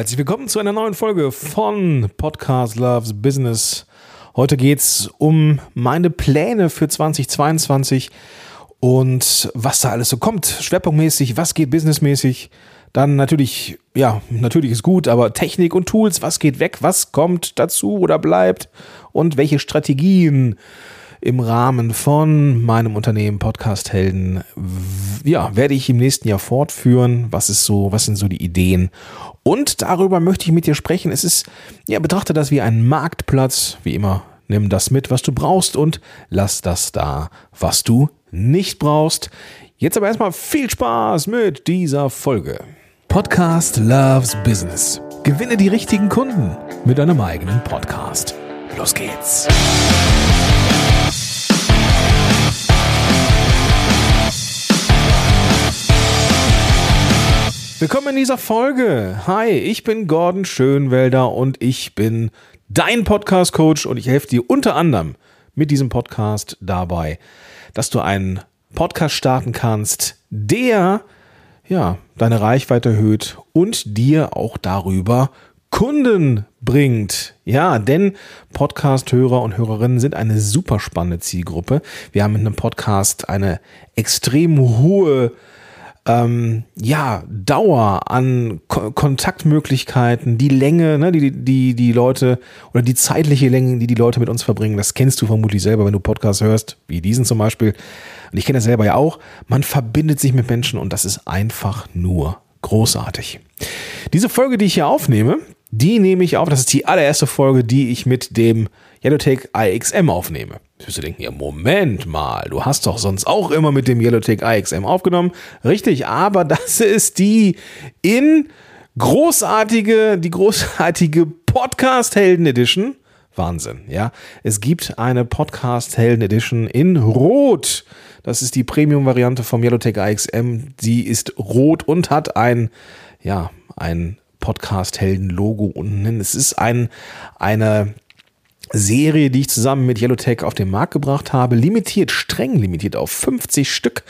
Herzlich willkommen zu einer neuen Folge von Podcast Loves Business. Heute geht es um meine Pläne für 2022 und was da alles so kommt. Schwerpunktmäßig, was geht businessmäßig. Dann natürlich, ja, natürlich ist gut, aber Technik und Tools, was geht weg, was kommt dazu oder bleibt und welche Strategien im Rahmen von meinem Unternehmen Podcast Helden, ja, werde ich im nächsten Jahr fortführen. Was ist so, was sind so die Ideen? Und darüber möchte ich mit dir sprechen. Es ist, ja, betrachte das wie einen Marktplatz, wie immer. Nimm das mit, was du brauchst und lass das da, was du nicht brauchst. Jetzt aber erstmal viel Spaß mit dieser Folge. Podcast Loves Business. Gewinne die richtigen Kunden mit deinem eigenen Podcast. Los geht's. Willkommen in dieser Folge. Hi, ich bin Gordon Schönwelder und ich bin dein Podcast-Coach und ich helfe dir unter anderem mit diesem Podcast dabei, dass du einen Podcast starten kannst, der ja deine Reichweite erhöht und dir auch darüber Kunden bringt. Ja, denn Podcast-Hörer und Hörerinnen sind eine super spannende Zielgruppe. Wir haben mit einem Podcast eine extrem hohe ähm, ja, Dauer an Ko Kontaktmöglichkeiten, die Länge, ne, die, die die Leute oder die zeitliche Länge, die die Leute mit uns verbringen, das kennst du vermutlich selber, wenn du Podcasts hörst, wie diesen zum Beispiel. Und ich kenne das selber ja auch. Man verbindet sich mit Menschen und das ist einfach nur großartig. Diese Folge, die ich hier aufnehme, die nehme ich auf. Das ist die allererste Folge, die ich mit dem Yellowtake IXM aufnehme. Jetzt wirst du denken, ja, Moment mal, du hast doch sonst auch immer mit dem Yellowtake IXM aufgenommen. Richtig, aber das ist die in großartige, die großartige Podcast-Helden Edition. Wahnsinn, ja. Es gibt eine Podcast-Helden Edition in Rot. Das ist die Premium-Variante vom Yellowtake IXM. Die ist rot und hat ein, ja, ein Podcast-Helden-Logo unten. Es ist ein, eine Serie, die ich zusammen mit Yellowtech auf den Markt gebracht habe, limitiert, streng limitiert auf 50 Stück.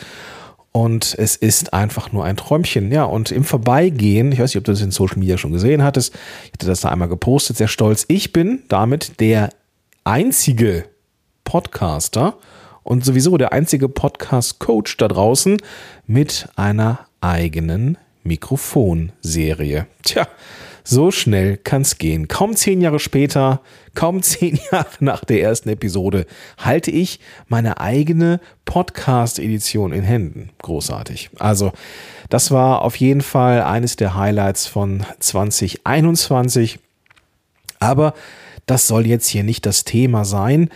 Und es ist einfach nur ein Träumchen. Ja, und im Vorbeigehen, ich weiß nicht, ob du das in Social Media schon gesehen hattest, ich hatte das da einmal gepostet, sehr stolz. Ich bin damit der einzige Podcaster und sowieso der einzige Podcast-Coach da draußen mit einer eigenen Mikrofonserie. Tja, so schnell kann's gehen. Kaum zehn Jahre später, kaum zehn Jahre nach der ersten Episode, halte ich meine eigene Podcast-Edition in Händen. Großartig. Also, das war auf jeden Fall eines der Highlights von 2021. Aber das soll jetzt hier nicht das Thema sein.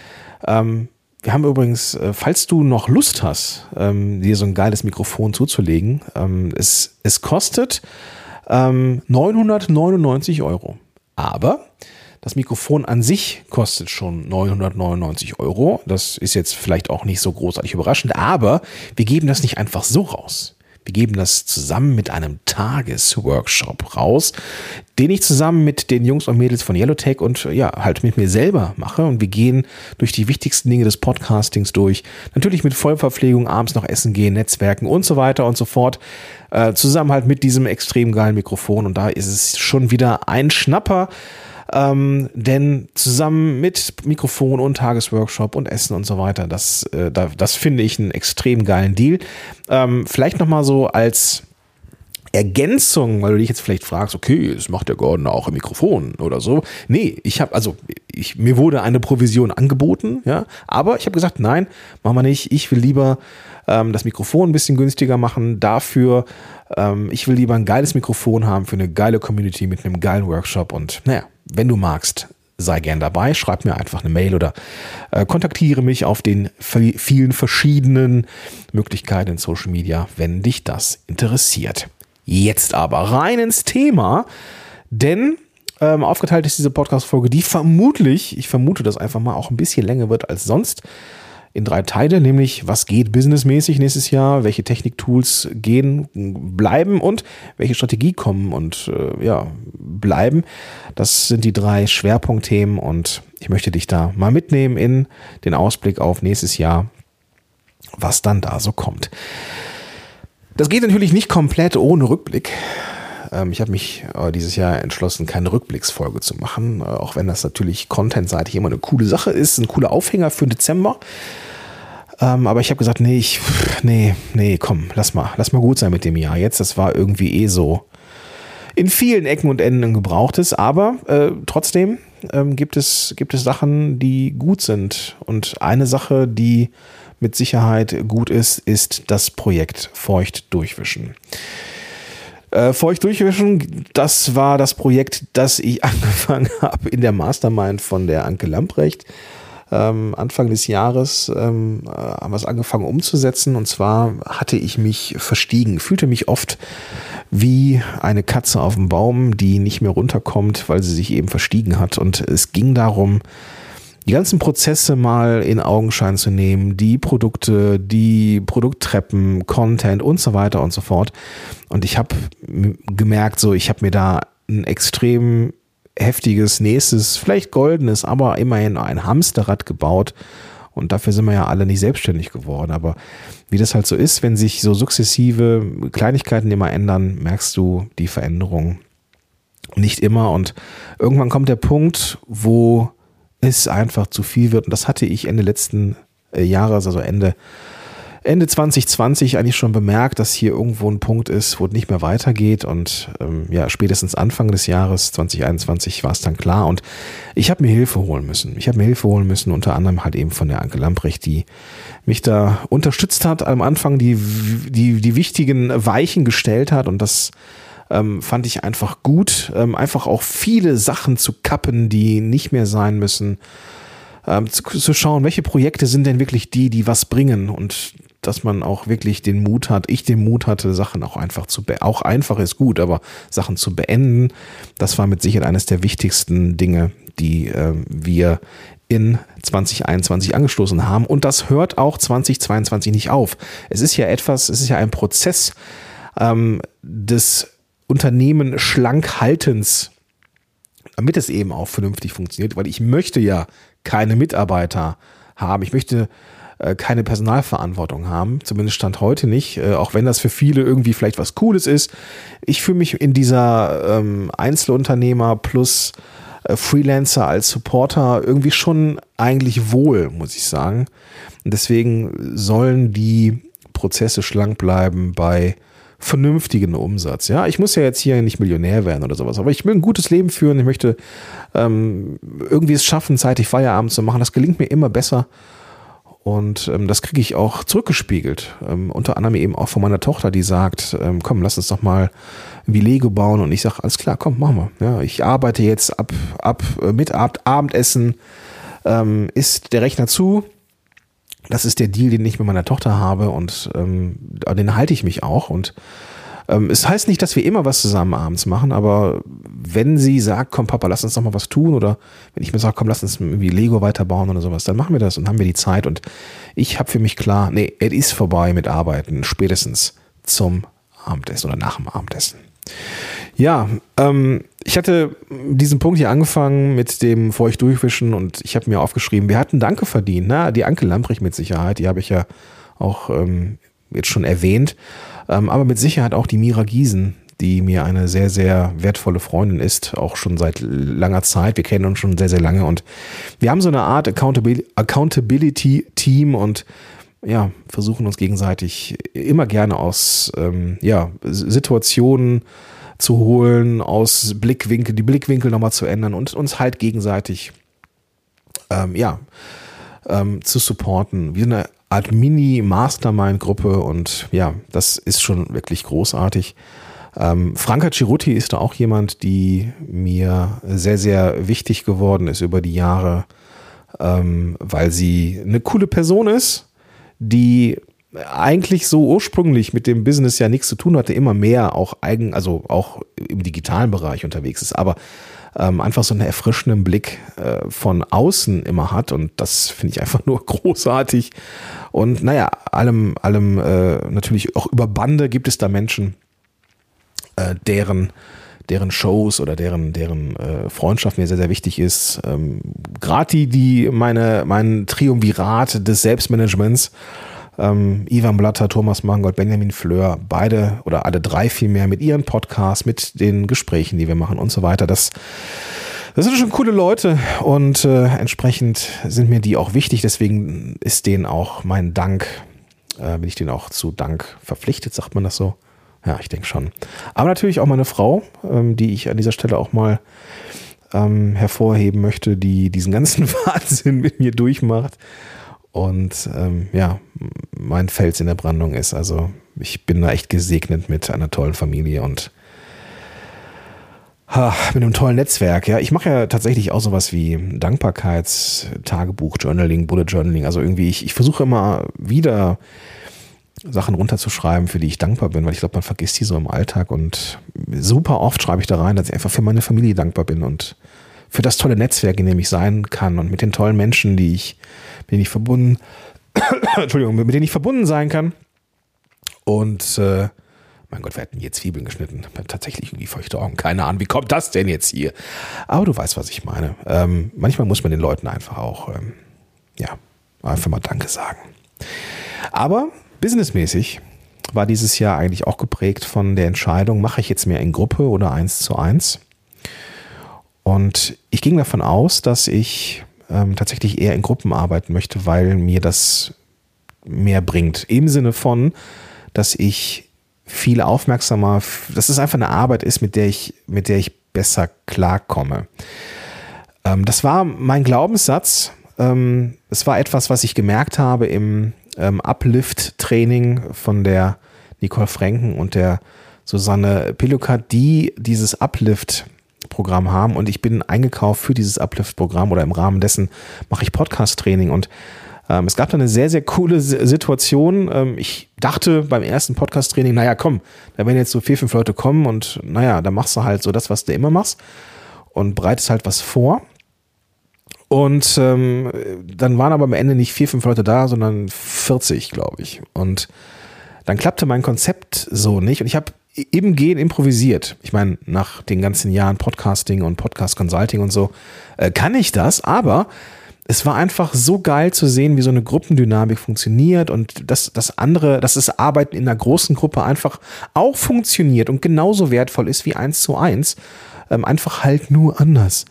Ähm, wir haben übrigens, äh, falls du noch Lust hast, ähm, dir so ein geiles Mikrofon zuzulegen, ähm, es, es kostet ähm, 999 Euro. Aber das Mikrofon an sich kostet schon 999 Euro. Das ist jetzt vielleicht auch nicht so großartig überraschend, aber wir geben das nicht einfach so raus. Wir geben das zusammen mit einem Tagesworkshop raus, den ich zusammen mit den Jungs und Mädels von Yellowtech und ja, halt mit mir selber mache. Und wir gehen durch die wichtigsten Dinge des Podcastings durch. Natürlich mit Vollverpflegung, abends noch essen gehen, Netzwerken und so weiter und so fort. Äh, zusammen halt mit diesem extrem geilen Mikrofon. Und da ist es schon wieder ein Schnapper. Ähm, denn zusammen mit Mikrofon und Tagesworkshop und Essen und so weiter, das, äh, da, das finde ich einen extrem geilen Deal. Ähm, vielleicht nochmal so als Ergänzung, weil du dich jetzt vielleicht fragst, okay, das macht der Gordon auch im Mikrofon oder so. Nee, ich habe, also ich, mir wurde eine Provision angeboten, ja, aber ich habe gesagt, nein, machen wir nicht. Ich will lieber ähm, das Mikrofon ein bisschen günstiger machen. Dafür, ähm, ich will lieber ein geiles Mikrofon haben für eine geile Community mit einem geilen Workshop und naja, wenn du magst, sei gern dabei, schreib mir einfach eine Mail oder äh, kontaktiere mich auf den vielen verschiedenen Möglichkeiten in Social Media, wenn dich das interessiert. Jetzt aber rein ins Thema, denn ähm, aufgeteilt ist diese Podcast-Folge, die vermutlich, ich vermute das einfach mal, auch ein bisschen länger wird als sonst in drei Teile, nämlich was geht businessmäßig nächstes Jahr, welche Techniktools gehen, bleiben und welche Strategie kommen und äh, ja, bleiben. Das sind die drei Schwerpunktthemen und ich möchte dich da mal mitnehmen in den Ausblick auf nächstes Jahr, was dann da so kommt. Das geht natürlich nicht komplett ohne Rückblick. Ähm, ich habe mich äh, dieses Jahr entschlossen, keine Rückblicksfolge zu machen, äh, auch wenn das natürlich contentseitig immer eine coole Sache ist, ein cooler Aufhänger für Dezember. Ähm, aber ich habe gesagt, nee, ich, nee, nee, komm, lass mal, lass mal gut sein mit dem Jahr. Jetzt, das war irgendwie eh so in vielen Ecken und Enden gebrauchtes, aber äh, trotzdem ähm, gibt, es, gibt es Sachen, die gut sind. Und eine Sache, die mit Sicherheit gut ist, ist das Projekt Feucht durchwischen. Äh, Feucht durchwischen, das war das Projekt, das ich angefangen habe in der Mastermind von der Anke Lamprecht ähm, Anfang des Jahres ähm, äh, haben wir es angefangen umzusetzen. Und zwar hatte ich mich verstiegen, fühlte mich oft wie eine Katze auf dem Baum, die nicht mehr runterkommt, weil sie sich eben verstiegen hat. Und es ging darum, die ganzen Prozesse mal in Augenschein zu nehmen, die Produkte, die Produkttreppen, Content und so weiter und so fort. Und ich habe gemerkt, so ich habe mir da ein extrem heftiges nächstes, vielleicht goldenes, aber immerhin ein Hamsterrad gebaut. Und dafür sind wir ja alle nicht selbstständig geworden. Aber wie das halt so ist, wenn sich so sukzessive Kleinigkeiten immer ändern, merkst du die Veränderung nicht immer. Und irgendwann kommt der Punkt, wo es einfach zu viel wird. Und das hatte ich Ende letzten äh, Jahres, also Ende Ende 2020 eigentlich schon bemerkt, dass hier irgendwo ein Punkt ist, wo es nicht mehr weitergeht. Und ähm, ja, spätestens Anfang des Jahres 2021 war es dann klar. Und ich habe mir Hilfe holen müssen. Ich habe mir Hilfe holen müssen, unter anderem halt eben von der Anke Lamprecht, die mich da unterstützt hat, am Anfang die, die, die wichtigen Weichen gestellt hat. Und das ähm, fand ich einfach gut. Ähm, einfach auch viele Sachen zu kappen, die nicht mehr sein müssen. Ähm, zu, zu, schauen, welche Projekte sind denn wirklich die, die was bringen. Und dass man auch wirklich den Mut hat, ich den Mut hatte, Sachen auch einfach zu, be auch einfach ist gut, aber Sachen zu beenden, das war mit Sicherheit eines der wichtigsten Dinge, die äh, wir in 2021 angestoßen haben. Und das hört auch 2022 nicht auf. Es ist ja etwas, es ist ja ein Prozess ähm, des Unternehmen Schlankhaltens, damit es eben auch vernünftig funktioniert, weil ich möchte ja keine Mitarbeiter haben. Ich möchte äh, keine Personalverantwortung haben. Zumindest stand heute nicht, äh, auch wenn das für viele irgendwie vielleicht was Cooles ist. Ich fühle mich in dieser ähm, Einzelunternehmer plus äh, Freelancer als Supporter irgendwie schon eigentlich wohl, muss ich sagen. Und deswegen sollen die Prozesse schlank bleiben bei vernünftigen Umsatz. Ja, ich muss ja jetzt hier nicht Millionär werden oder sowas, aber ich will ein gutes Leben führen. Ich möchte ähm, irgendwie es schaffen, zeitig Feierabend zu machen. Das gelingt mir immer besser. Und ähm, das kriege ich auch zurückgespiegelt. Ähm, unter anderem eben auch von meiner Tochter, die sagt, ähm, komm, lass uns doch mal wie Lego bauen. Und ich sage, alles klar, komm, machen wir. Ja, ich arbeite jetzt ab, ab äh, mit Ab Abendessen, ähm, ist der Rechner zu. Das ist der Deal, den ich mit meiner Tochter habe und ähm, den halte ich mich auch. Und ähm, es heißt nicht, dass wir immer was zusammen abends machen, aber wenn sie sagt, komm Papa, lass uns doch mal was tun oder wenn ich mir sage, komm, lass uns irgendwie Lego weiterbauen oder sowas, dann machen wir das und haben wir die Zeit und ich habe für mich klar, nee, es ist vorbei mit Arbeiten, spätestens zum Abendessen oder nach dem Abendessen. Ja, ähm, ich hatte diesen Punkt hier angefangen mit dem Feucht durchwischen und ich habe mir aufgeschrieben, wir hatten Danke verdient. Na, die Anke Lamprecht mit Sicherheit, die habe ich ja auch ähm, jetzt schon erwähnt. Ähm, aber mit Sicherheit auch die Mira Giesen, die mir eine sehr, sehr wertvolle Freundin ist, auch schon seit langer Zeit. Wir kennen uns schon sehr, sehr lange und wir haben so eine Art Accountability-Team und ja, versuchen uns gegenseitig immer gerne aus ähm, ja, Situationen zu holen, aus Blickwinkel, die Blickwinkel nochmal zu ändern und uns halt gegenseitig ähm, ja, ähm, zu supporten. Wir sind eine Art Mini-Mastermind-Gruppe und ja, das ist schon wirklich großartig. Ähm, Franka Ciruti ist da auch jemand, die mir sehr, sehr wichtig geworden ist über die Jahre, ähm, weil sie eine coole Person ist, die eigentlich so ursprünglich mit dem Business ja nichts zu tun hatte, immer mehr auch eigen, also auch im digitalen Bereich unterwegs ist, aber ähm, einfach so einen erfrischenden Blick äh, von außen immer hat und das finde ich einfach nur großartig. Und naja, allem, allem äh, natürlich auch über Bande gibt es da Menschen, äh, deren deren Shows oder deren, deren äh, Freundschaft mir sehr, sehr wichtig ist. Ähm, Gerade die, die meine, mein Triumvirat des Selbstmanagements, ähm, Ivan Blatter, Thomas Mangold, Benjamin Fleur, beide oder alle drei vielmehr mit ihren Podcasts, mit den Gesprächen, die wir machen und so weiter. Das, das sind schon coole Leute und äh, entsprechend sind mir die auch wichtig. Deswegen ist denen auch mein Dank, äh, bin ich denen auch zu Dank verpflichtet, sagt man das so? Ja, ich denke schon. Aber natürlich auch meine Frau, ähm, die ich an dieser Stelle auch mal ähm, hervorheben möchte, die diesen ganzen Wahnsinn mit mir durchmacht und ähm, ja, mein Fels in der Brandung ist. Also ich bin da echt gesegnet mit einer tollen Familie und ha, mit einem tollen Netzwerk. Ja, ich mache ja tatsächlich auch sowas wie Dankbarkeitstagebuch, Journaling, Bullet Journaling. Also irgendwie, ich, ich versuche immer wieder Sachen runterzuschreiben, für die ich dankbar bin, weil ich glaube, man vergisst die so im Alltag und super oft schreibe ich da rein, dass ich einfach für meine Familie dankbar bin und für das tolle Netzwerk, in dem ich sein kann und mit den tollen Menschen, die ich, mit denen ich verbunden, Entschuldigung, mit denen ich verbunden sein kann. Und äh, mein Gott, wir hätten hier Zwiebeln geschnitten. Tatsächlich irgendwie feuchte Augen. Keine Ahnung, wie kommt das denn jetzt hier? Aber du weißt, was ich meine. Ähm, manchmal muss man den Leuten einfach auch, ähm, ja, einfach mal Danke sagen. Aber businessmäßig war dieses Jahr eigentlich auch geprägt von der Entscheidung, mache ich jetzt mehr in Gruppe oder eins zu eins? Und ich ging davon aus, dass ich ähm, tatsächlich eher in Gruppen arbeiten möchte, weil mir das mehr bringt. Im Sinne von, dass ich viel aufmerksamer, dass es einfach eine Arbeit ist, mit der ich, mit der ich besser klarkomme. Ähm, das war mein Glaubenssatz. Ähm, es war etwas, was ich gemerkt habe im ähm, Uplift-Training von der Nicole Franken und der Susanne Pilukat, die dieses Uplift Programm haben und ich bin eingekauft für dieses Uplift-Programm oder im Rahmen dessen mache ich Podcast-Training und ähm, es gab da eine sehr, sehr coole Situation. Ähm, ich dachte beim ersten Podcast-Training, naja, komm, da werden jetzt so vier, fünf Leute kommen und naja, da machst du halt so das, was du immer machst und bereitest halt was vor. Und ähm, dann waren aber am Ende nicht vier, fünf Leute da, sondern 40, glaube ich. Und dann klappte mein Konzept so nicht. Und ich habe im Gehen improvisiert. Ich meine, nach den ganzen Jahren Podcasting und Podcast Consulting und so äh, kann ich das, aber es war einfach so geil zu sehen, wie so eine Gruppendynamik funktioniert und dass das andere, dass das Arbeiten in einer großen Gruppe einfach auch funktioniert und genauso wertvoll ist wie eins zu eins, ähm, einfach halt nur anders.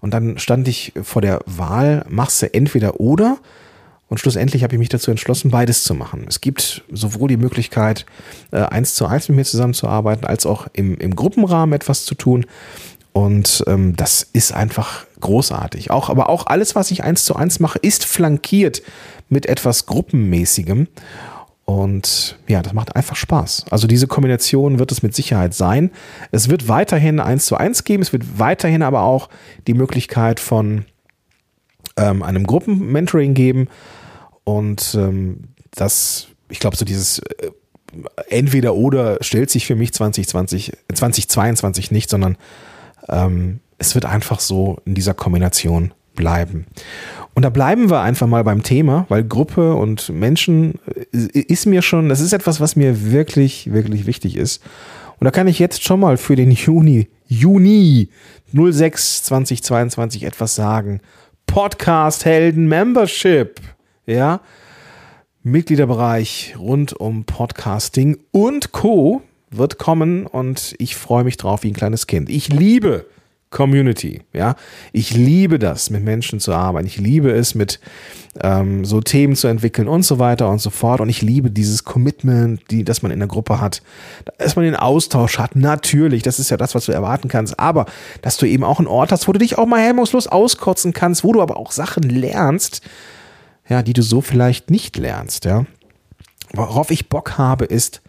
Und dann stand ich vor der Wahl, machst du entweder oder und schlussendlich habe ich mich dazu entschlossen, beides zu machen. Es gibt sowohl die Möglichkeit, äh, eins zu eins mit mir zusammenzuarbeiten, als auch im, im Gruppenrahmen etwas zu tun. Und ähm, das ist einfach großartig. Auch, aber auch alles, was ich eins zu eins mache, ist flankiert mit etwas Gruppenmäßigem. Und ja, das macht einfach Spaß. Also diese Kombination wird es mit Sicherheit sein. Es wird weiterhin eins zu eins geben. Es wird weiterhin aber auch die Möglichkeit von ähm, einem Gruppenmentoring geben. Und ähm, das, ich glaube, so dieses äh, entweder oder stellt sich für mich 2020, 2022 nicht, sondern ähm, es wird einfach so in dieser Kombination bleiben. Und da bleiben wir einfach mal beim Thema, weil Gruppe und Menschen äh, ist mir schon, das ist etwas, was mir wirklich, wirklich wichtig ist. Und da kann ich jetzt schon mal für den Juni, Juni 06 2022 etwas sagen. Podcast Helden Membership ja, Mitgliederbereich rund um Podcasting und Co. wird kommen und ich freue mich drauf wie ein kleines Kind. Ich liebe Community, ja. Ich liebe das, mit Menschen zu arbeiten. Ich liebe es, mit ähm, so Themen zu entwickeln und so weiter und so fort. Und ich liebe dieses Commitment, die, das man in der Gruppe hat, dass man den Austausch hat. Natürlich, das ist ja das, was du erwarten kannst. Aber dass du eben auch einen Ort hast, wo du dich auch mal hemmungslos auskotzen kannst, wo du aber auch Sachen lernst, ja, die du so vielleicht nicht lernst, ja. Worauf ich Bock habe, ist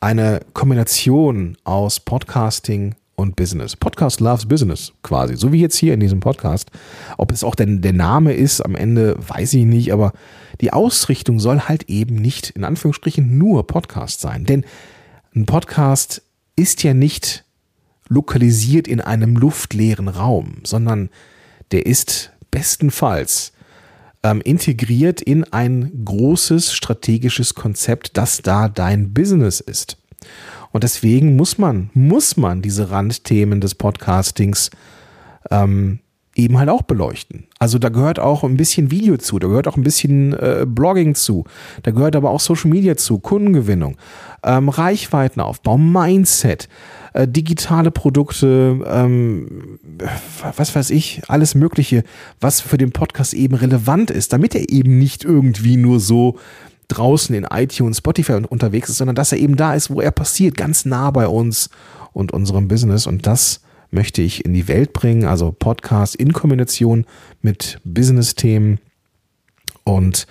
eine Kombination aus Podcasting und Business. Podcast loves Business quasi, so wie jetzt hier in diesem Podcast. Ob es auch denn der Name ist, am Ende weiß ich nicht, aber die Ausrichtung soll halt eben nicht in Anführungsstrichen nur Podcast sein, denn ein Podcast ist ja nicht lokalisiert in einem luftleeren Raum, sondern der ist bestenfalls ähm, integriert in ein großes strategisches Konzept, das da dein Business ist. Und deswegen muss man, muss man diese Randthemen des Podcastings ähm, eben halt auch beleuchten. Also da gehört auch ein bisschen Video zu, da gehört auch ein bisschen äh, Blogging zu, da gehört aber auch Social Media zu, Kundengewinnung, ähm, Reichweitenaufbau, Mindset, äh, digitale Produkte, ähm, was weiß ich, alles Mögliche, was für den Podcast eben relevant ist, damit er eben nicht irgendwie nur so draußen in iTunes, Spotify unterwegs ist, sondern dass er eben da ist, wo er passiert, ganz nah bei uns und unserem Business. Und das möchte ich in die Welt bringen, also Podcast in Kombination mit Business-Themen. Und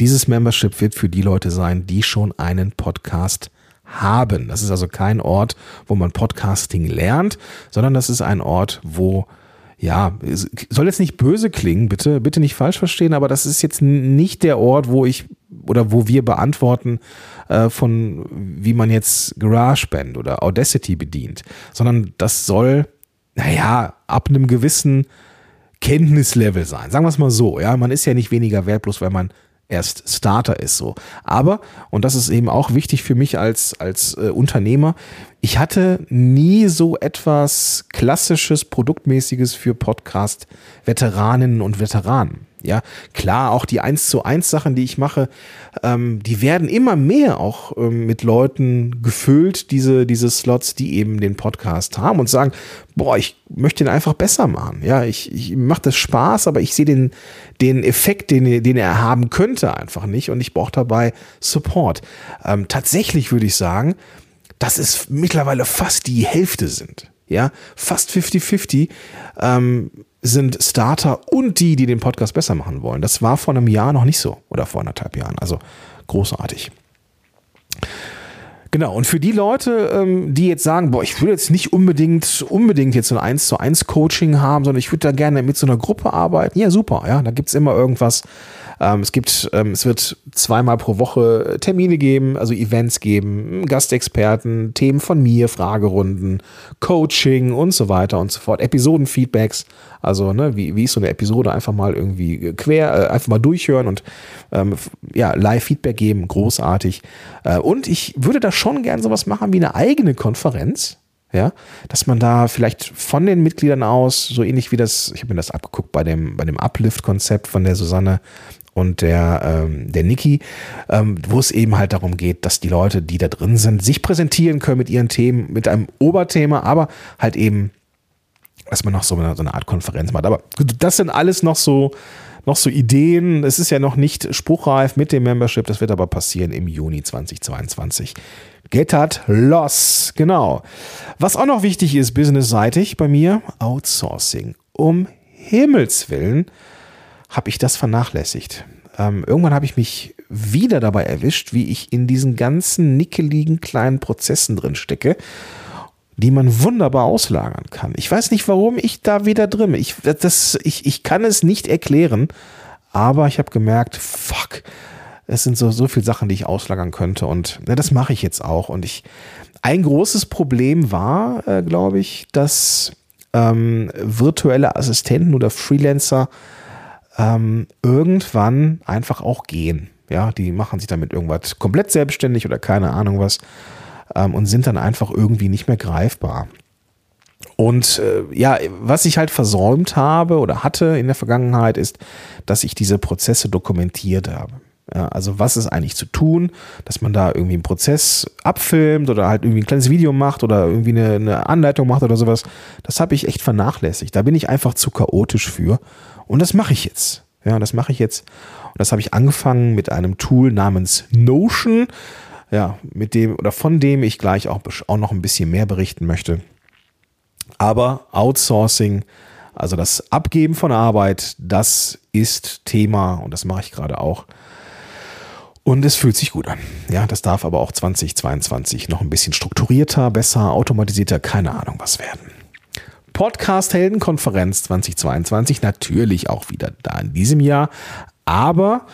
dieses Membership wird für die Leute sein, die schon einen Podcast haben. Das ist also kein Ort, wo man Podcasting lernt, sondern das ist ein Ort, wo ja, soll jetzt nicht böse klingen, bitte, bitte nicht falsch verstehen, aber das ist jetzt nicht der Ort, wo ich oder wo wir beantworten äh, von wie man jetzt GarageBand oder Audacity bedient, sondern das soll, naja, ab einem gewissen Kenntnislevel sein. Sagen wir es mal so, ja, man ist ja nicht weniger wert, bloß weil man erst Starter ist so. Aber, und das ist eben auch wichtig für mich als, als äh, Unternehmer, ich hatte nie so etwas Klassisches, Produktmäßiges für Podcast-Veteraninnen und Veteranen. Ja, klar, auch die 1 zu 1 Sachen, die ich mache, ähm, die werden immer mehr auch ähm, mit Leuten gefüllt, diese, diese Slots, die eben den Podcast haben und sagen, boah, ich möchte den einfach besser machen. Ja, ich, ich mache das Spaß, aber ich sehe den, den Effekt, den, den er haben könnte, einfach nicht und ich brauche dabei Support. Ähm, tatsächlich würde ich sagen, dass es mittlerweile fast die Hälfte sind. Ja, fast 50-50. Ähm, sind Starter und die, die den Podcast besser machen wollen. Das war vor einem Jahr noch nicht so oder vor anderthalb Jahren. Also großartig. Genau, und für die Leute, ähm, die jetzt sagen, boah, ich will jetzt nicht unbedingt, unbedingt jetzt so ein 1 zu 1 Coaching haben, sondern ich würde da gerne mit so einer Gruppe arbeiten, ja, super, ja, da gibt's immer irgendwas, ähm, es gibt, ähm, es wird zweimal pro Woche Termine geben, also Events geben, Gastexperten, Themen von mir, Fragerunden, Coaching und so weiter und so fort, Episodenfeedbacks, also ne, wie, wie ist so eine Episode? Einfach mal irgendwie quer, äh, einfach mal durchhören und ja, Live-Feedback geben, großartig. Äh, und ich würde da schon gern sowas machen wie eine eigene Konferenz ja, dass man da vielleicht von den Mitgliedern aus, so ähnlich wie das, ich habe mir das abgeguckt bei dem, bei dem Uplift-Konzept von der Susanne und der, ähm, der Niki, ähm, wo es eben halt darum geht, dass die Leute, die da drin sind, sich präsentieren können mit ihren Themen, mit einem Oberthema, aber halt eben, dass man noch so eine, so eine Art Konferenz macht. Aber das sind alles noch so, noch so Ideen. Es ist ja noch nicht spruchreif mit dem Membership, das wird aber passieren im Juni 2022. Gettert los, genau. Was auch noch wichtig ist, businessseitig bei mir, Outsourcing. Um Himmels Willen habe ich das vernachlässigt. Ähm, irgendwann habe ich mich wieder dabei erwischt, wie ich in diesen ganzen nickeligen kleinen Prozessen drin stecke, die man wunderbar auslagern kann. Ich weiß nicht, warum ich da wieder drin bin. Ich, das, ich, ich kann es nicht erklären, aber ich habe gemerkt, fuck, es sind so, so viele Sachen, die ich auslagern könnte und ja, das mache ich jetzt auch. Und ich, ein großes Problem war, äh, glaube ich, dass ähm, virtuelle Assistenten oder Freelancer ähm, irgendwann einfach auch gehen. Ja, die machen sich damit irgendwas komplett selbstständig oder keine Ahnung was ähm, und sind dann einfach irgendwie nicht mehr greifbar. Und äh, ja, was ich halt versäumt habe oder hatte in der Vergangenheit ist, dass ich diese Prozesse dokumentiert habe. Ja, also was ist eigentlich zu tun, dass man da irgendwie einen Prozess abfilmt oder halt irgendwie ein kleines Video macht oder irgendwie eine, eine Anleitung macht oder sowas. Das habe ich echt vernachlässigt. Da bin ich einfach zu chaotisch für. Und das mache ich jetzt. Ja, das mache ich jetzt. Und das habe ich angefangen mit einem Tool namens Notion. Ja, mit dem oder von dem ich gleich auch, auch noch ein bisschen mehr berichten möchte. Aber Outsourcing, also das Abgeben von Arbeit, das ist Thema und das mache ich gerade auch. Und es fühlt sich gut an. Ja, das darf aber auch 2022 noch ein bisschen strukturierter, besser, automatisierter, keine Ahnung was werden. Podcast-Heldenkonferenz 2022 natürlich auch wieder da in diesem Jahr. Aber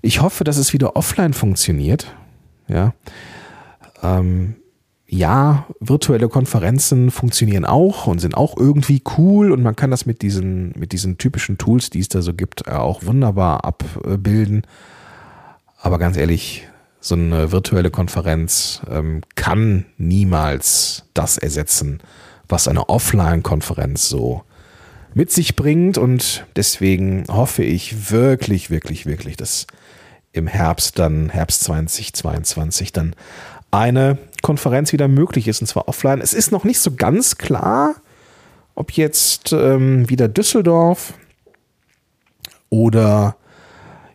ich hoffe, dass es wieder offline funktioniert. Ja. Ähm, ja, virtuelle Konferenzen funktionieren auch und sind auch irgendwie cool und man kann das mit diesen, mit diesen typischen Tools, die es da so gibt, auch wunderbar abbilden. Aber ganz ehrlich, so eine virtuelle Konferenz ähm, kann niemals das ersetzen, was eine Offline-Konferenz so mit sich bringt. Und deswegen hoffe ich wirklich, wirklich, wirklich, dass im Herbst dann, Herbst 2022 dann eine Konferenz wieder möglich ist, und zwar offline. Es ist noch nicht so ganz klar, ob jetzt ähm, wieder Düsseldorf oder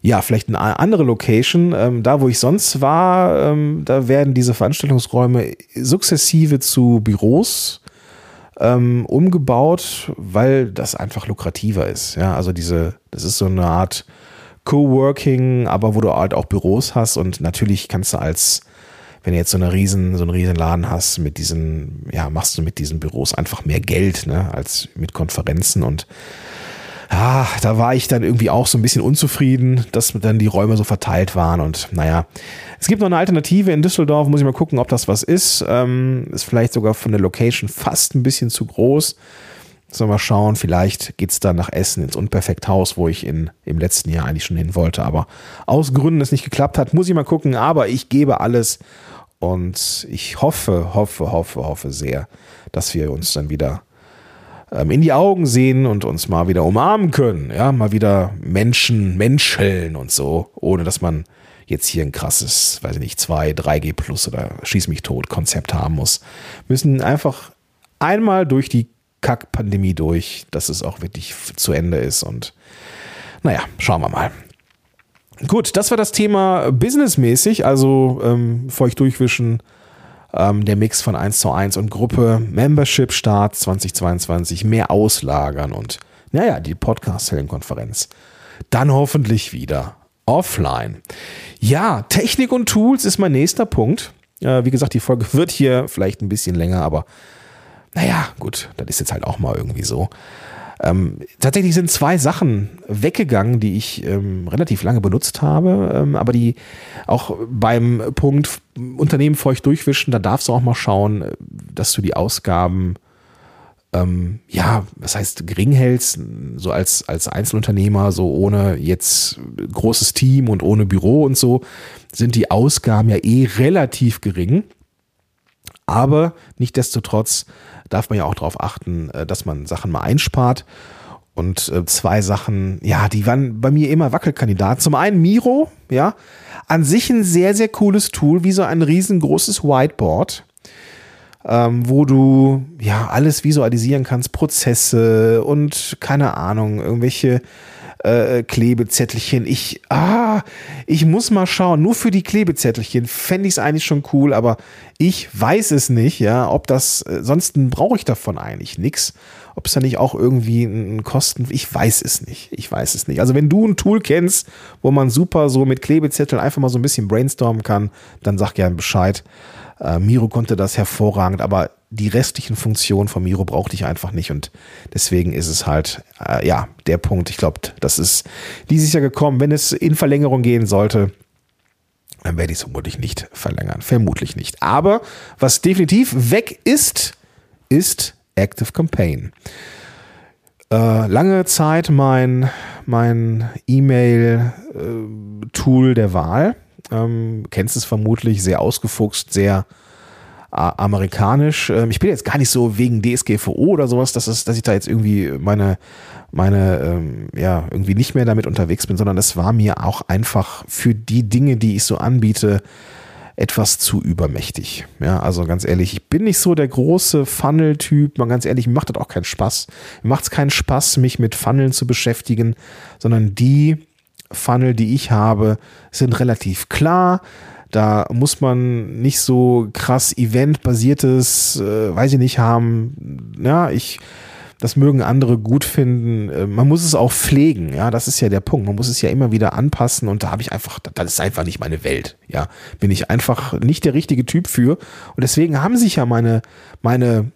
ja, vielleicht eine andere Location. Ähm, da, wo ich sonst war, ähm, da werden diese Veranstaltungsräume sukzessive zu Büros ähm, umgebaut, weil das einfach lukrativer ist. Ja, also diese, das ist so eine Art Coworking, aber wo du halt auch Büros hast und natürlich kannst du als wenn du jetzt so eine riesen, so einen riesen Laden hast mit diesen, ja, machst du mit diesen Büros einfach mehr Geld, ne, als mit Konferenzen und ah, da war ich dann irgendwie auch so ein bisschen unzufrieden, dass dann die Räume so verteilt waren und naja, es gibt noch eine Alternative in Düsseldorf, muss ich mal gucken, ob das was ist. Ähm, ist vielleicht sogar von der Location fast ein bisschen zu groß. Sollen wir schauen, vielleicht geht es dann nach Essen ins Unperfekthaus, wo ich in, im letzten Jahr eigentlich schon hin wollte, aber aus Gründen es nicht geklappt hat, muss ich mal gucken, aber ich gebe alles und ich hoffe, hoffe, hoffe, hoffe sehr, dass wir uns dann wieder ähm, in die Augen sehen und uns mal wieder umarmen können. Ja, mal wieder Menschen, Menscheln und so, ohne dass man jetzt hier ein krasses, weiß ich nicht, 2, 3G Plus oder Schieß mich tot Konzept haben muss. Müssen einfach einmal durch die Kack-Pandemie durch, dass es auch wirklich zu Ende ist und naja, schauen wir mal. Gut, das war das Thema businessmäßig, also ähm, feucht durchwischen, ähm, der Mix von 1 zu 1 und Gruppe, Membership Start 2022, mehr auslagern und naja, die Podcast-Helden-Konferenz. Dann hoffentlich wieder offline. Ja, Technik und Tools ist mein nächster Punkt. Äh, wie gesagt, die Folge wird hier vielleicht ein bisschen länger, aber naja, gut, das ist jetzt halt auch mal irgendwie so. Ähm, tatsächlich sind zwei Sachen weggegangen, die ich ähm, relativ lange benutzt habe, ähm, aber die auch beim Punkt Unternehmen feucht durchwischen, da darfst du auch mal schauen, dass du die Ausgaben ähm, ja, was heißt gering hältst, so als, als Einzelunternehmer, so ohne jetzt großes Team und ohne Büro und so, sind die Ausgaben ja eh relativ gering. Aber nichtdestotrotz darf man ja auch darauf achten, äh, dass man Sachen mal einspart. Und äh, zwei Sachen, ja, die waren bei mir immer Wackelkandidat. Zum einen Miro, ja, an sich ein sehr, sehr cooles Tool, wie so ein riesengroßes Whiteboard, ähm, wo du ja alles visualisieren kannst, Prozesse und keine Ahnung, irgendwelche äh, Klebezettelchen. Ich, ah, ich muss mal schauen. Nur für die Klebezettelchen fände ich es eigentlich schon cool, aber ich weiß es nicht, ja, ob das, äh, sonst brauche ich davon eigentlich nichts. Ob es da nicht auch irgendwie ein Kosten, ich weiß es nicht. Ich weiß es nicht. Also wenn du ein Tool kennst, wo man super so mit Klebezetteln einfach mal so ein bisschen brainstormen kann, dann sag gerne Bescheid. Äh, Miro konnte das hervorragend, aber die restlichen Funktionen von Miro brauchte ich einfach nicht und deswegen ist es halt, äh, ja, der Punkt. Ich glaube, das ist dieses Jahr gekommen. Wenn es in Verlängerung gehen sollte, dann werde ich es vermutlich nicht verlängern. Vermutlich nicht. Aber was definitiv weg ist, ist Active Campaign. Äh, lange Zeit mein, mein E-Mail-Tool äh, der Wahl. Ähm, kennst es vermutlich, sehr ausgefuchst, sehr amerikanisch. Ähm, ich bin jetzt gar nicht so wegen DSGVO oder sowas, dass, es, dass ich da jetzt irgendwie meine, meine, ähm, ja, irgendwie nicht mehr damit unterwegs bin, sondern es war mir auch einfach für die Dinge, die ich so anbiete, etwas zu übermächtig. Ja, also ganz ehrlich, ich bin nicht so der große Funnel-Typ. Mal ganz ehrlich, mir macht das auch keinen Spaß. Mir macht es keinen Spaß, mich mit Funneln zu beschäftigen, sondern die Funnel, die ich habe, sind relativ klar. Da muss man nicht so krass eventbasiertes, äh, weiß ich nicht, haben. Ja, ich, das mögen andere gut finden. Äh, man muss es auch pflegen, ja, das ist ja der Punkt. Man muss es ja immer wieder anpassen und da habe ich einfach, das ist einfach nicht meine Welt, ja. Bin ich einfach nicht der richtige Typ für. Und deswegen haben sich ja meine, meine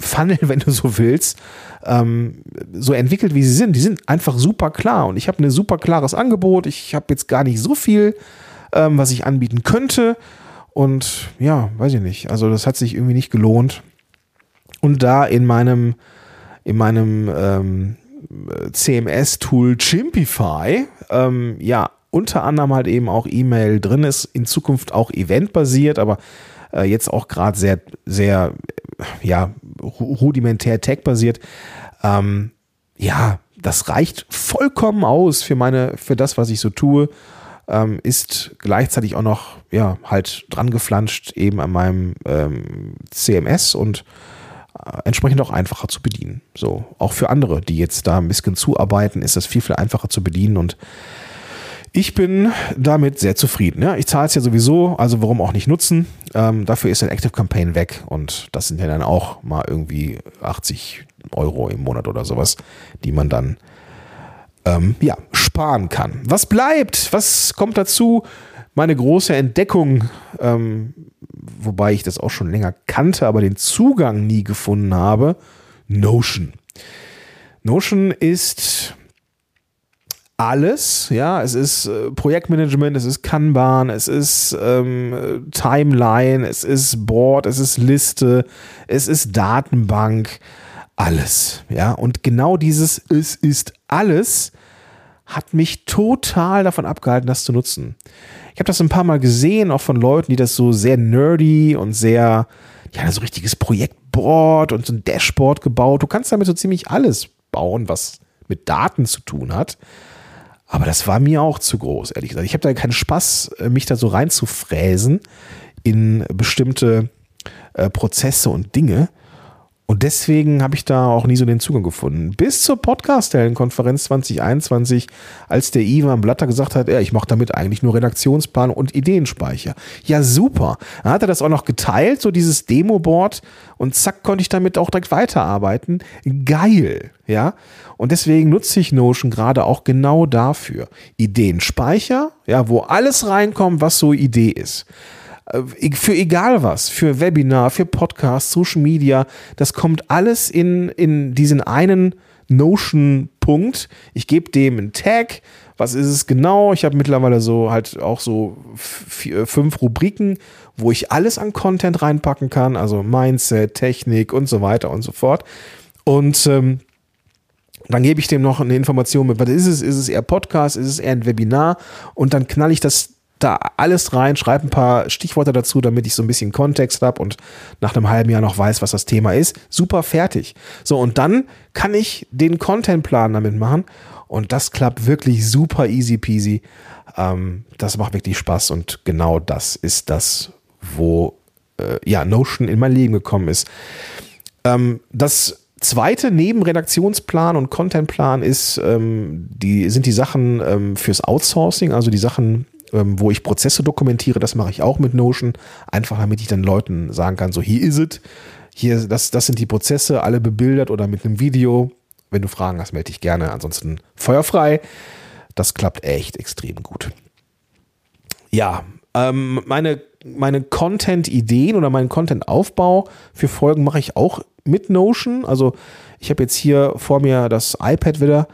Funnel, wenn du so willst, ähm, so entwickelt, wie sie sind. Die sind einfach super klar und ich habe ein super klares Angebot. Ich habe jetzt gar nicht so viel ähm, was ich anbieten könnte. Und ja, weiß ich nicht. Also das hat sich irgendwie nicht gelohnt. Und da in meinem, in meinem ähm, CMS-Tool Chimpify, ähm, ja, unter anderem halt eben auch E-Mail drin ist, in Zukunft auch eventbasiert, aber äh, jetzt auch gerade sehr, sehr, ja, rudimentär tech-basiert. Ähm, ja, das reicht vollkommen aus für meine, für das, was ich so tue. Ähm, ist gleichzeitig auch noch, ja, halt dran geflanscht eben an meinem ähm, CMS und äh, entsprechend auch einfacher zu bedienen. So, auch für andere, die jetzt da ein bisschen zuarbeiten, ist das viel, viel einfacher zu bedienen und ich bin damit sehr zufrieden. Ja, ich zahle es ja sowieso, also warum auch nicht nutzen. Ähm, dafür ist ein Active Campaign weg und das sind ja dann auch mal irgendwie 80 Euro im Monat oder sowas, die man dann ähm, ja, sparen kann. Was bleibt? Was kommt dazu? Meine große Entdeckung, ähm, wobei ich das auch schon länger kannte, aber den Zugang nie gefunden habe, Notion. Notion ist alles, ja, es ist äh, Projektmanagement, es ist Kanban, es ist ähm, Timeline, es ist Board, es ist Liste, es ist Datenbank, alles, ja, und genau dieses es ist alles hat mich total davon abgehalten, das zu nutzen. Ich habe das ein paar Mal gesehen, auch von Leuten, die das so sehr nerdy und sehr, ja, so richtiges Projektboard und so ein Dashboard gebaut. Du kannst damit so ziemlich alles bauen, was mit Daten zu tun hat. Aber das war mir auch zu groß, ehrlich gesagt. Ich habe da keinen Spaß, äh, mich da so reinzufräsen in bestimmte äh, Prozesse und Dinge. Und deswegen habe ich da auch nie so den Zugang gefunden. Bis zur Podcast-Konferenz 2021, als der Ivan Blatter gesagt hat, ja, ich mache damit eigentlich nur Redaktionsplan und Ideenspeicher. Ja, super. Dann hat er das auch noch geteilt, so dieses Demo-Board und zack, konnte ich damit auch direkt weiterarbeiten. Geil, ja. Und deswegen nutze ich Notion gerade auch genau dafür. Ideenspeicher, ja, wo alles reinkommt, was so Idee ist. Äh, für egal was, für Webinar, für Podcast, Social Media, das kommt alles in, in diesen einen Notion-Punkt. Ich gebe dem einen Tag. Was ist es genau? Ich habe mittlerweile so halt auch so vier, fünf Rubriken, wo ich alles an Content reinpacken kann, also Mindset, Technik und so weiter und so fort. Und ähm, dann gebe ich dem noch eine Information mit, was ist es? Ist es eher Podcast? Ist es eher ein Webinar? Und dann knall ich das da alles rein, schreibe ein paar Stichworte dazu, damit ich so ein bisschen Kontext habe und nach einem halben Jahr noch weiß, was das Thema ist. Super fertig. So, und dann kann ich den Contentplan damit machen und das klappt wirklich super easy peasy. Ähm, das macht wirklich Spaß und genau das ist das, wo äh, ja, Notion in mein Leben gekommen ist. Ähm, das zweite neben Redaktionsplan und Contentplan ist, ähm, die, sind die Sachen ähm, fürs Outsourcing, also die Sachen, ähm, wo ich Prozesse dokumentiere, das mache ich auch mit Notion, einfach damit ich dann Leuten sagen kann, so hier ist es, hier, das, das sind die Prozesse, alle bebildert oder mit einem Video. Wenn du Fragen hast, melde dich gerne. Ansonsten feuerfrei. Das klappt echt extrem gut. Ja, ähm, meine, meine Content-Ideen oder meinen Content-Aufbau für Folgen mache ich auch mit Notion. Also ich habe jetzt hier vor mir das iPad wieder.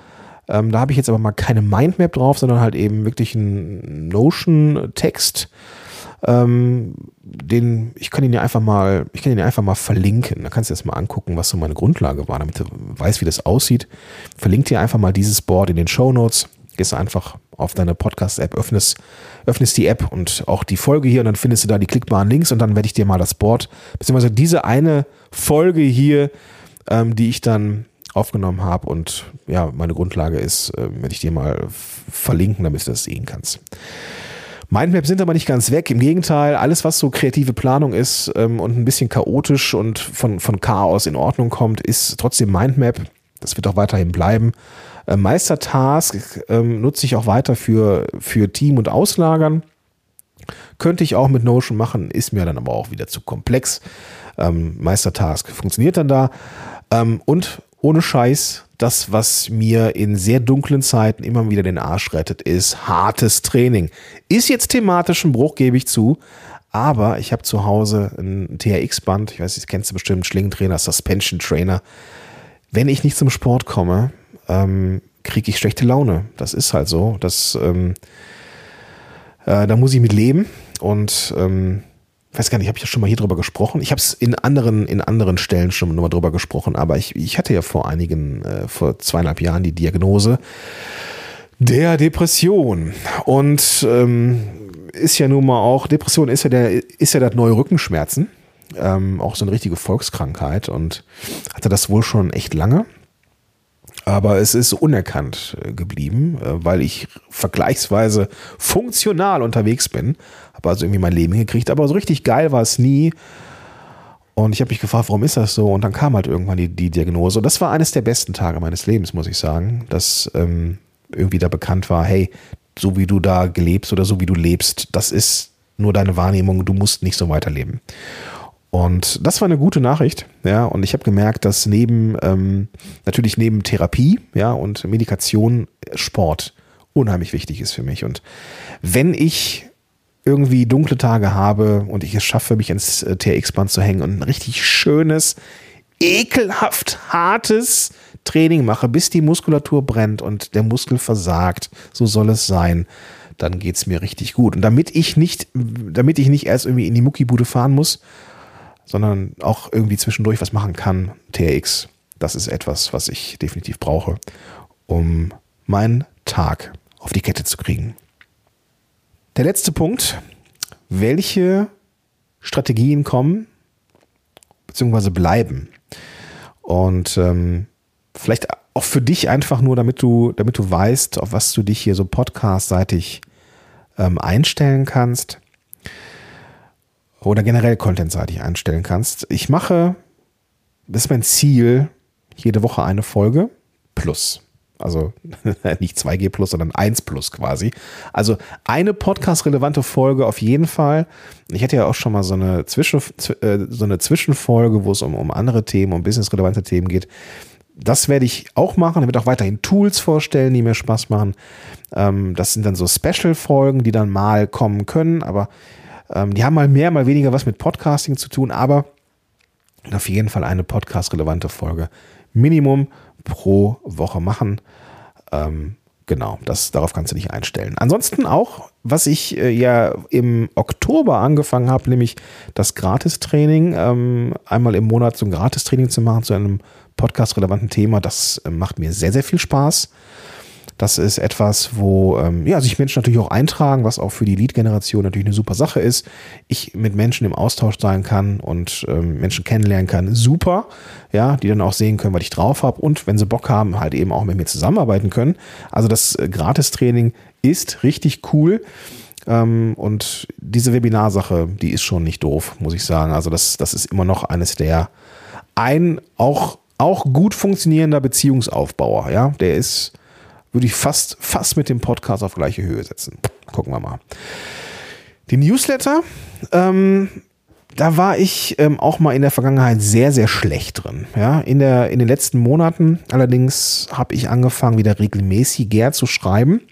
Ähm, da habe ich jetzt aber mal keine Mindmap drauf, sondern halt eben wirklich einen Notion-Text. Ähm, den, ich kann ihn ja einfach mal, ich kann ihn ja einfach mal verlinken. Da kannst du jetzt mal angucken, was so meine Grundlage war, damit du weißt, wie das aussieht. Verlink dir einfach mal dieses Board in den Show Notes. Gehst einfach auf deine Podcast-App, öffnest, öffnest die App und auch die Folge hier und dann findest du da die klickbaren Links und dann werde ich dir mal das Board, beziehungsweise diese eine Folge hier, ähm, die ich dann aufgenommen habe und ja, meine Grundlage ist, äh, werde ich dir mal verlinken, damit du das sehen kannst. Mindmaps sind aber nicht ganz weg. Im Gegenteil, alles, was so kreative Planung ist ähm, und ein bisschen chaotisch und von, von Chaos in Ordnung kommt, ist trotzdem Mindmap. Das wird auch weiterhin bleiben. Äh, Meistertask ähm, nutze ich auch weiter für, für Team und Auslagern. Könnte ich auch mit Notion machen, ist mir dann aber auch wieder zu komplex. Ähm, Meistertask funktioniert dann da. Ähm, und ohne Scheiß, das, was mir in sehr dunklen Zeiten immer wieder den Arsch rettet, ist hartes Training. Ist jetzt thematisch ein Bruch, gebe ich zu. Aber ich habe zu Hause ein TRX-Band, ich weiß, das kennst du bestimmt, Schlingentrainer, Suspension Trainer. Wenn ich nicht zum Sport komme, ähm, kriege ich schlechte Laune. Das ist halt so. Das, ähm, äh, da muss ich mit leben. Und ähm, weiß gar nicht, habe ich ja schon mal hier drüber gesprochen. Ich habe es in anderen, in anderen Stellen schon mal drüber gesprochen, aber ich, ich hatte ja vor einigen, äh, vor zweieinhalb Jahren die Diagnose der Depression. Und ähm, ist ja nun mal auch, Depression ist ja der, ist ja das neue Rückenschmerzen. Ähm, auch so eine richtige Volkskrankheit und hatte das wohl schon echt lange. Aber es ist unerkannt äh, geblieben, äh, weil ich vergleichsweise funktional unterwegs bin. Habe also irgendwie mein Leben gekriegt, aber so richtig geil war es nie. Und ich habe mich gefragt, warum ist das so? Und dann kam halt irgendwann die, die Diagnose. Und das war eines der besten Tage meines Lebens, muss ich sagen, dass ähm, irgendwie da bekannt war, hey, so wie du da gelebst oder so wie du lebst, das ist nur deine Wahrnehmung, du musst nicht so weiterleben. Und das war eine gute Nachricht, ja. Und ich habe gemerkt, dass neben ähm, natürlich neben Therapie, ja, und Medikation Sport unheimlich wichtig ist für mich. Und wenn ich irgendwie dunkle Tage habe und ich es schaffe, mich ins äh, TRX-Band zu hängen und ein richtig schönes, ekelhaft hartes Training mache, bis die Muskulatur brennt und der Muskel versagt, so soll es sein, dann geht es mir richtig gut. Und damit ich nicht, damit ich nicht erst irgendwie in die Muckibude fahren muss, sondern auch irgendwie zwischendurch was machen kann, TRX, das ist etwas, was ich definitiv brauche, um meinen Tag auf die Kette zu kriegen. Der letzte Punkt, welche Strategien kommen bzw. bleiben. Und ähm, vielleicht auch für dich einfach nur, damit du, damit du weißt, auf was du dich hier so podcastseitig ähm, einstellen kannst oder generell contentseitig einstellen kannst. Ich mache, das ist mein Ziel, jede Woche eine Folge plus. Also nicht 2G plus, sondern 1 plus quasi. Also eine podcast-relevante Folge auf jeden Fall. Ich hätte ja auch schon mal so eine, Zwischen, äh, so eine Zwischenfolge, wo es um, um andere Themen, um businessrelevante Themen geht. Das werde ich auch machen. Ich werde auch weiterhin Tools vorstellen, die mir Spaß machen. Ähm, das sind dann so Special-Folgen, die dann mal kommen können, aber ähm, die haben mal mehr, mal weniger was mit Podcasting zu tun, aber auf jeden Fall eine podcast-relevante Folge. Minimum pro Woche machen. Ähm, genau, das, darauf kannst du dich einstellen. Ansonsten auch, was ich äh, ja im Oktober angefangen habe, nämlich das Gratistraining, ähm, einmal im Monat so ein Gratistraining zu machen zu einem podcast-relevanten Thema, das äh, macht mir sehr, sehr viel Spaß. Das ist etwas, wo ähm, ja, sich Menschen natürlich auch eintragen, was auch für die Lead-Generation natürlich eine super Sache ist. Ich mit Menschen im Austausch sein kann und ähm, Menschen kennenlernen kann, super. Ja, die dann auch sehen können, was ich drauf habe und wenn sie Bock haben, halt eben auch mit mir zusammenarbeiten können. Also das äh, Gratistraining ist richtig cool. Ähm, und diese Webinarsache, die ist schon nicht doof, muss ich sagen. Also das, das ist immer noch eines der ein auch, auch gut funktionierender Beziehungsaufbauer. Ja, der ist würde ich fast, fast mit dem Podcast auf gleiche Höhe setzen. Gucken wir mal. Die Newsletter, ähm, da war ich ähm, auch mal in der Vergangenheit sehr, sehr schlecht drin. Ja, in, der, in den letzten Monaten allerdings habe ich angefangen, wieder regelmäßiger zu schreiben.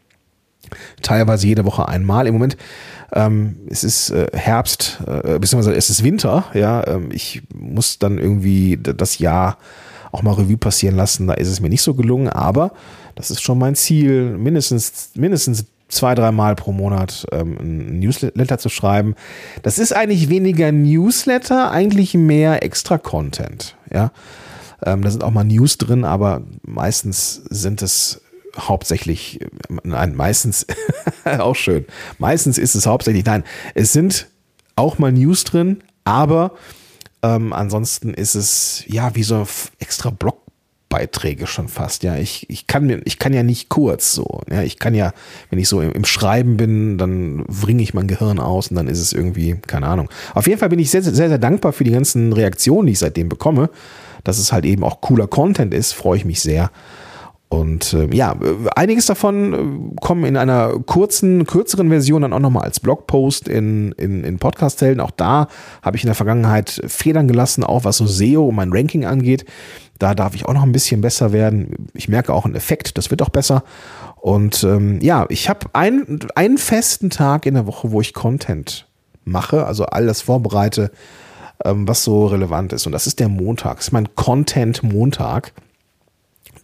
Teilweise jede Woche einmal. Im Moment ähm, es ist äh, Herbst, äh, beziehungsweise es ist Winter. Ja, ähm, ich muss dann irgendwie das Jahr auch mal Revue passieren lassen. Da ist es mir nicht so gelungen, aber das ist schon mein Ziel, mindestens, mindestens zwei, dreimal pro Monat ähm, ein Newsletter zu schreiben. Das ist eigentlich weniger Newsletter, eigentlich mehr extra Content. Ja, ähm, da sind auch mal News drin, aber meistens sind es hauptsächlich, nein, meistens auch schön. Meistens ist es hauptsächlich, nein, es sind auch mal News drin, aber ähm, ansonsten ist es ja wie so extra Blog Beiträge schon fast. Ja, ich, ich kann ich kann ja nicht kurz so. Ja, ich kann ja, wenn ich so im, im Schreiben bin, dann wringe ich mein Gehirn aus und dann ist es irgendwie, keine Ahnung. Auf jeden Fall bin ich sehr, sehr, sehr dankbar für die ganzen Reaktionen, die ich seitdem bekomme. Dass es halt eben auch cooler Content ist, freue ich mich sehr. Und äh, ja, einiges davon äh, kommen in einer kurzen, kürzeren Version dann auch nochmal als Blogpost in, in, in Podcast-Helden. Auch da habe ich in der Vergangenheit Federn gelassen, auch was so SEO und mein Ranking angeht. Da darf ich auch noch ein bisschen besser werden. Ich merke auch einen Effekt, das wird auch besser. Und ähm, ja, ich habe ein, einen festen Tag in der Woche, wo ich Content mache, also all das vorbereite, ähm, was so relevant ist. Und das ist der Montag. Das ist mein Content-Montag.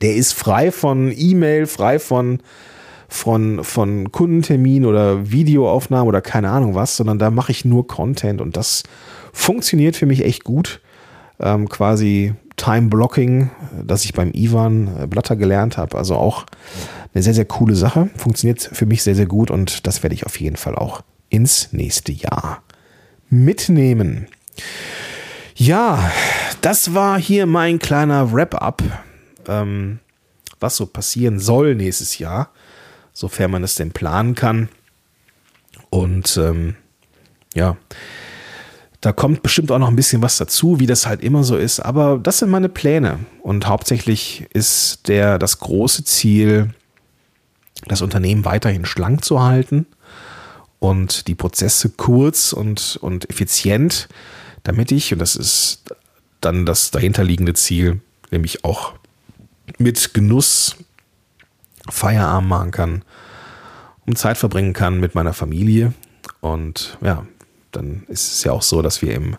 Der ist frei von E-Mail, frei von, von, von Kundentermin oder Videoaufnahmen oder keine Ahnung was, sondern da mache ich nur Content und das funktioniert für mich echt gut. Ähm, quasi Time Blocking, das ich beim Ivan äh, Blatter gelernt habe. Also auch eine sehr, sehr coole Sache. Funktioniert für mich sehr, sehr gut und das werde ich auf jeden Fall auch ins nächste Jahr mitnehmen. Ja, das war hier mein kleiner Wrap-up ähm, was so passieren soll nächstes Jahr, sofern man es denn planen kann. Und ähm, ja, da kommt bestimmt auch noch ein bisschen was dazu, wie das halt immer so ist. Aber das sind meine Pläne. Und hauptsächlich ist der, das große Ziel, das Unternehmen weiterhin schlank zu halten und die Prozesse kurz und, und effizient, damit ich, und das ist dann das dahinterliegende Ziel, nämlich auch mit Genuss Feierabend machen kann, um Zeit verbringen kann mit meiner Familie. Und ja, dann ist es ja auch so, dass wir im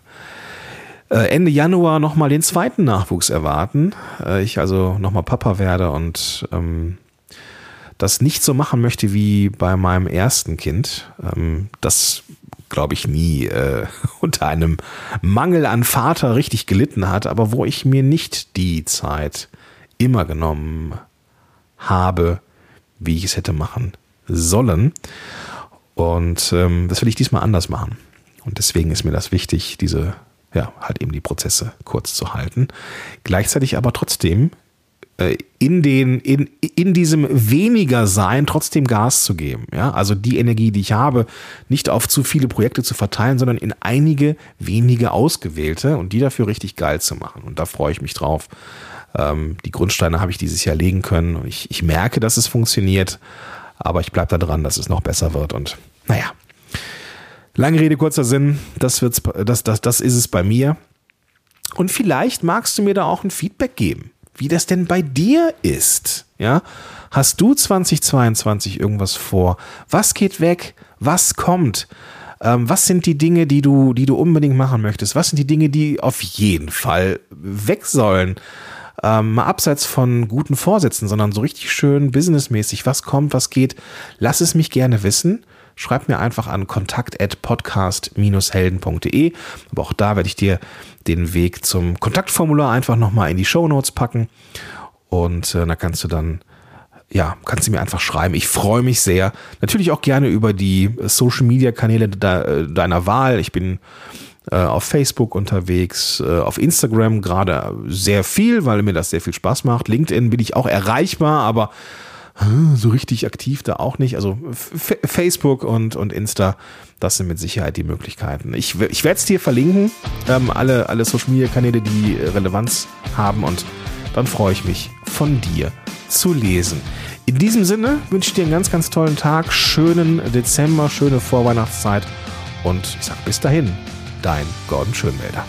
äh, Ende Januar nochmal den zweiten Nachwuchs erwarten. Äh, ich also nochmal Papa werde und ähm, das nicht so machen möchte wie bei meinem ersten Kind. Ähm, das glaube ich nie äh, unter einem Mangel an Vater richtig gelitten hat, aber wo ich mir nicht die Zeit immer genommen habe, wie ich es hätte machen sollen. Und ähm, das will ich diesmal anders machen. Und deswegen ist mir das wichtig, diese, ja, halt eben die Prozesse kurz zu halten. Gleichzeitig aber trotzdem äh, in den, in, in diesem weniger Sein trotzdem Gas zu geben. Ja, also die Energie, die ich habe, nicht auf zu viele Projekte zu verteilen, sondern in einige wenige ausgewählte und die dafür richtig geil zu machen. Und da freue ich mich drauf. Ähm, die Grundsteine habe ich dieses Jahr legen können. Ich, ich merke, dass es funktioniert, aber ich bleibe da dran, dass es noch besser wird. Und naja, Lange Rede, kurzer Sinn, das, wird's, das, das, das ist es bei mir. Und vielleicht magst du mir da auch ein Feedback geben, wie das denn bei dir ist. Ja? Hast du 2022 irgendwas vor? Was geht weg? Was kommt? Ähm, was sind die Dinge, die du, die du unbedingt machen möchtest? Was sind die Dinge, die auf jeden Fall weg sollen? Ähm, mal abseits von guten Vorsätzen, sondern so richtig schön businessmäßig. Was kommt, was geht? Lass es mich gerne wissen schreib mir einfach an kontakt.podcast-helden.de. Aber auch da werde ich dir den Weg zum Kontaktformular einfach nochmal in die Show Notes packen. Und äh, da kannst du dann, ja, kannst du mir einfach schreiben. Ich freue mich sehr. Natürlich auch gerne über die Social Media Kanäle de deiner Wahl. Ich bin äh, auf Facebook unterwegs, äh, auf Instagram gerade sehr viel, weil mir das sehr viel Spaß macht. LinkedIn bin ich auch erreichbar, aber so richtig aktiv da auch nicht. Also F Facebook und, und Insta, das sind mit Sicherheit die Möglichkeiten. Ich, ich werde es dir verlinken, ähm, alle, alle Social Media Kanäle, die Relevanz haben und dann freue ich mich von dir zu lesen. In diesem Sinne wünsche ich dir einen ganz, ganz tollen Tag, schönen Dezember, schöne Vorweihnachtszeit und ich sage bis dahin, dein Gordon Schönwälder.